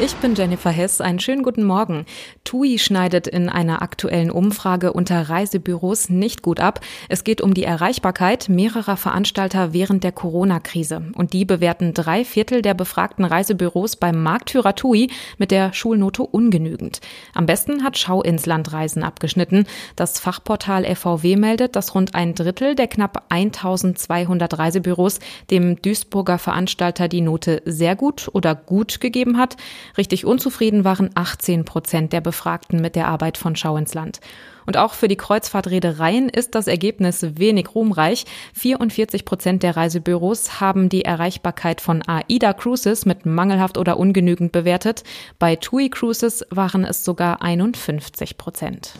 Ich bin Jennifer Hess. Einen schönen guten Morgen. TUI schneidet in einer aktuellen Umfrage unter Reisebüros nicht gut ab. Es geht um die Erreichbarkeit mehrerer Veranstalter während der Corona-Krise. Und die bewerten drei Viertel der befragten Reisebüros beim Marktführer TUI mit der Schulnote ungenügend. Am besten hat Schau ins Land Reisen abgeschnitten. Das Fachportal FVW meldet, dass rund ein Drittel der knapp 1200 Reisebüros dem Duisburger Veranstalter die Note sehr gut oder gut gegeben hat. Richtig unzufrieden waren 18 Prozent der Befragten mit der Arbeit von Schau ins Land. Und auch für die Kreuzfahrtreedereien ist das Ergebnis wenig ruhmreich. 44 Prozent der Reisebüros haben die Erreichbarkeit von AIDA Cruises mit mangelhaft oder ungenügend bewertet. Bei TUI Cruises waren es sogar 51 Prozent.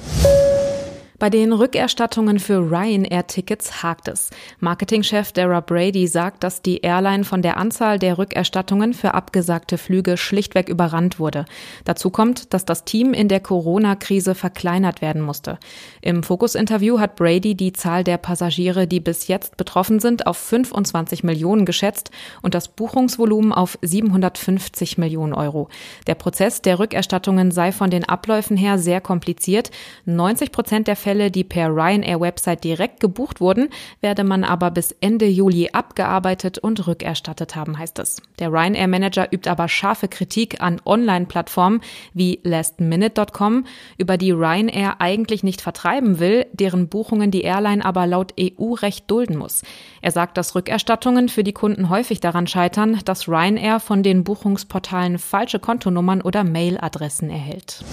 Bei den Rückerstattungen für Ryanair-Tickets hakt es. Marketingchef Dara Brady sagt, dass die Airline von der Anzahl der Rückerstattungen für abgesagte Flüge schlichtweg überrannt wurde. Dazu kommt, dass das Team in der Corona-Krise verkleinert werden musste. Im Fokus-Interview hat Brady die Zahl der Passagiere, die bis jetzt betroffen sind, auf 25 Millionen geschätzt und das Buchungsvolumen auf 750 Millionen Euro. Der Prozess der Rückerstattungen sei von den Abläufen her sehr kompliziert. 90 Prozent der Fälle, die per Ryanair-Website direkt gebucht wurden, werde man aber bis Ende Juli abgearbeitet und rückerstattet haben, heißt es. Der Ryanair-Manager übt aber scharfe Kritik an Online-Plattformen wie lastminute.com, über die Ryanair eigentlich nicht vertreiben will, deren Buchungen die Airline aber laut EU-Recht dulden muss. Er sagt, dass Rückerstattungen für die Kunden häufig daran scheitern, dass Ryanair von den Buchungsportalen falsche Kontonummern oder Mailadressen erhält.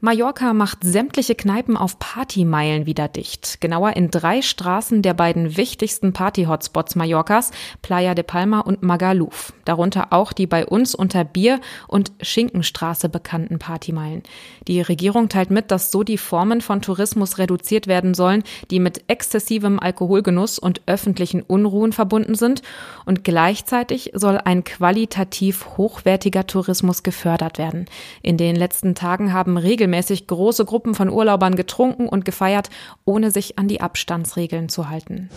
Mallorca macht sämtliche Kneipen auf Partymeilen wieder dicht. Genauer in drei Straßen der beiden wichtigsten Party-Hotspots Mallorcas, Playa de Palma und Magaluf. Darunter auch die bei uns unter Bier- und Schinkenstraße bekannten Partymeilen. Die Regierung teilt mit, dass so die Formen von Tourismus reduziert werden sollen, die mit exzessivem Alkoholgenuss und öffentlichen Unruhen verbunden sind. Und gleichzeitig soll ein qualitativ hochwertiger Tourismus gefördert werden. In den letzten Tagen haben regelmäßig regelmäßig große Gruppen von Urlaubern getrunken und gefeiert, ohne sich an die Abstandsregeln zu halten.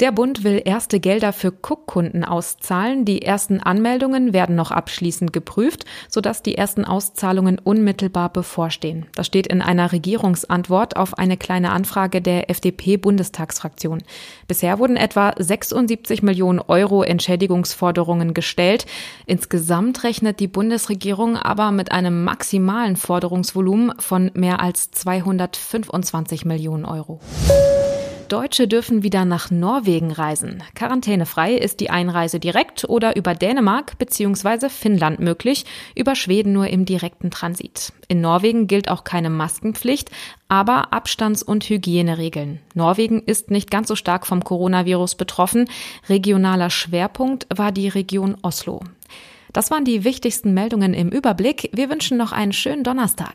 Der Bund will erste Gelder für Cook-Kunden auszahlen. Die ersten Anmeldungen werden noch abschließend geprüft, sodass die ersten Auszahlungen unmittelbar bevorstehen. Das steht in einer Regierungsantwort auf eine kleine Anfrage der FDP-Bundestagsfraktion. Bisher wurden etwa 76 Millionen Euro Entschädigungsforderungen gestellt. Insgesamt rechnet die Bundesregierung aber mit einem maximalen Forderungsvolumen von mehr als 225 Millionen Euro. Deutsche dürfen wieder nach Norwegen reisen. Quarantänefrei ist die Einreise direkt oder über Dänemark bzw. Finnland möglich, über Schweden nur im direkten Transit. In Norwegen gilt auch keine Maskenpflicht, aber Abstands- und Hygieneregeln. Norwegen ist nicht ganz so stark vom Coronavirus betroffen. Regionaler Schwerpunkt war die Region Oslo. Das waren die wichtigsten Meldungen im Überblick. Wir wünschen noch einen schönen Donnerstag.